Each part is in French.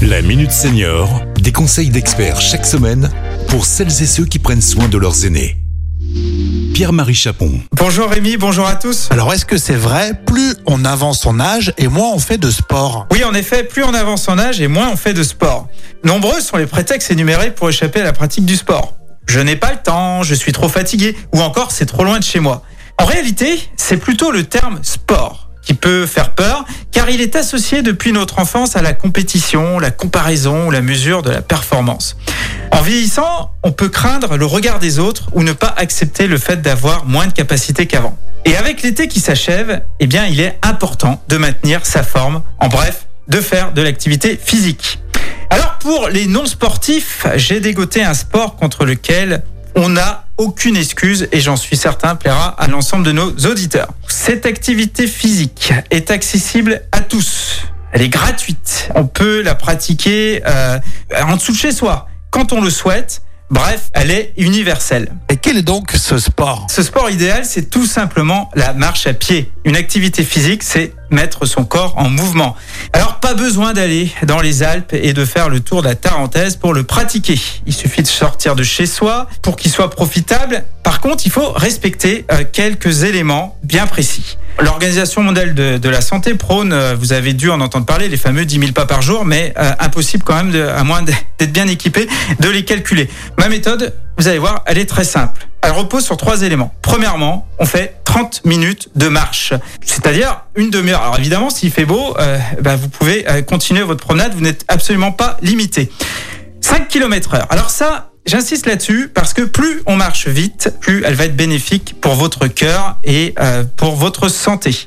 La Minute Senior, des conseils d'experts chaque semaine pour celles et ceux qui prennent soin de leurs aînés. Pierre-Marie Chapon. Bonjour Rémi, bonjour à tous. Alors est-ce que c'est vrai, plus on avance son âge et moins on fait de sport? Oui, en effet, plus on avance son âge et moins on fait de sport. Nombreux sont les prétextes énumérés pour échapper à la pratique du sport. Je n'ai pas le temps, je suis trop fatigué, ou encore c'est trop loin de chez moi. En réalité, c'est plutôt le terme sport qui peut faire peur, car il est associé depuis notre enfance à la compétition, la comparaison ou la mesure de la performance. En vieillissant, on peut craindre le regard des autres ou ne pas accepter le fait d'avoir moins de capacité qu'avant. Et avec l'été qui s'achève, eh bien, il est important de maintenir sa forme, en bref, de faire de l'activité physique. Alors pour les non sportifs, j'ai dégoté un sport contre lequel on n'a aucune excuse et j'en suis certain plaira à l'ensemble de nos auditeurs. Cette activité physique est accessible à tous. Elle est gratuite. On peut la pratiquer euh, en dessous de chez soi quand on le souhaite. Bref, elle est universelle. Et quel est donc ce sport? Ce sport idéal, c'est tout simplement la marche à pied. Une activité physique, c'est mettre son corps en mouvement. Pas besoin d'aller dans les Alpes et de faire le tour de la Tarentaise pour le pratiquer. Il suffit de sortir de chez soi pour qu'il soit profitable. Par contre, il faut respecter euh, quelques éléments bien précis. L'Organisation mondiale de, la santé prône, euh, vous avez dû en entendre parler, les fameux 10 000 pas par jour, mais euh, impossible quand même, à moins d'être bien équipé, de les calculer. Ma méthode, vous allez voir, elle est très simple. Elle repose sur trois éléments. Premièrement, on fait 30 minutes de marche, c'est-à-dire une demi-heure. Alors évidemment, s'il fait beau, euh, bah, vous pouvez euh, continuer votre promenade, vous n'êtes absolument pas limité. 5 km heure. Alors ça, J'insiste là-dessus parce que plus on marche vite, plus elle va être bénéfique pour votre cœur et euh, pour votre santé.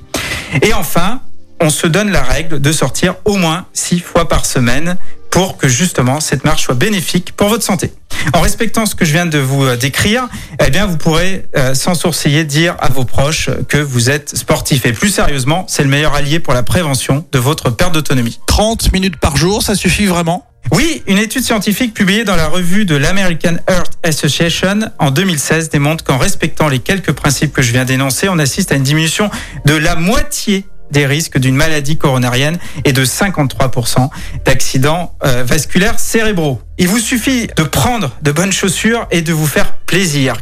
Et enfin, on se donne la règle de sortir au moins six fois par semaine pour que justement cette marche soit bénéfique pour votre santé. En respectant ce que je viens de vous euh, décrire, eh bien vous pourrez euh, sans sourciller dire à vos proches que vous êtes sportif. Et plus sérieusement, c'est le meilleur allié pour la prévention de votre perte d'autonomie. 30 minutes par jour, ça suffit vraiment? Oui, une étude scientifique publiée dans la revue de l'American Heart Association en 2016 démontre qu'en respectant les quelques principes que je viens d'énoncer, on assiste à une diminution de la moitié des risques d'une maladie coronarienne et de 53% d'accidents euh, vasculaires cérébraux. Il vous suffit de prendre de bonnes chaussures et de vous faire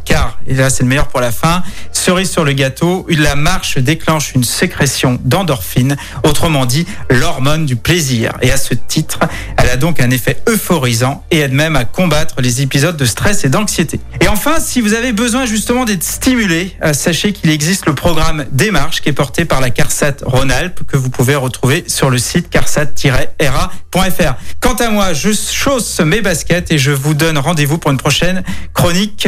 car, et là c'est le meilleur pour la fin, cerise sur le gâteau, la marche déclenche une sécrétion d'endorphine, autrement dit l'hormone du plaisir. Et à ce titre, elle a donc un effet euphorisant et aide même à combattre les épisodes de stress et d'anxiété. Et enfin, si vous avez besoin justement d'être stimulé, euh, sachez qu'il existe le programme Démarche qui est porté par la CARSAT Rhône-Alpes que vous pouvez retrouver sur le site carsat-ra.fr. Quant à moi, je chausse mes baskets et je vous donne rendez-vous pour une prochaine chronique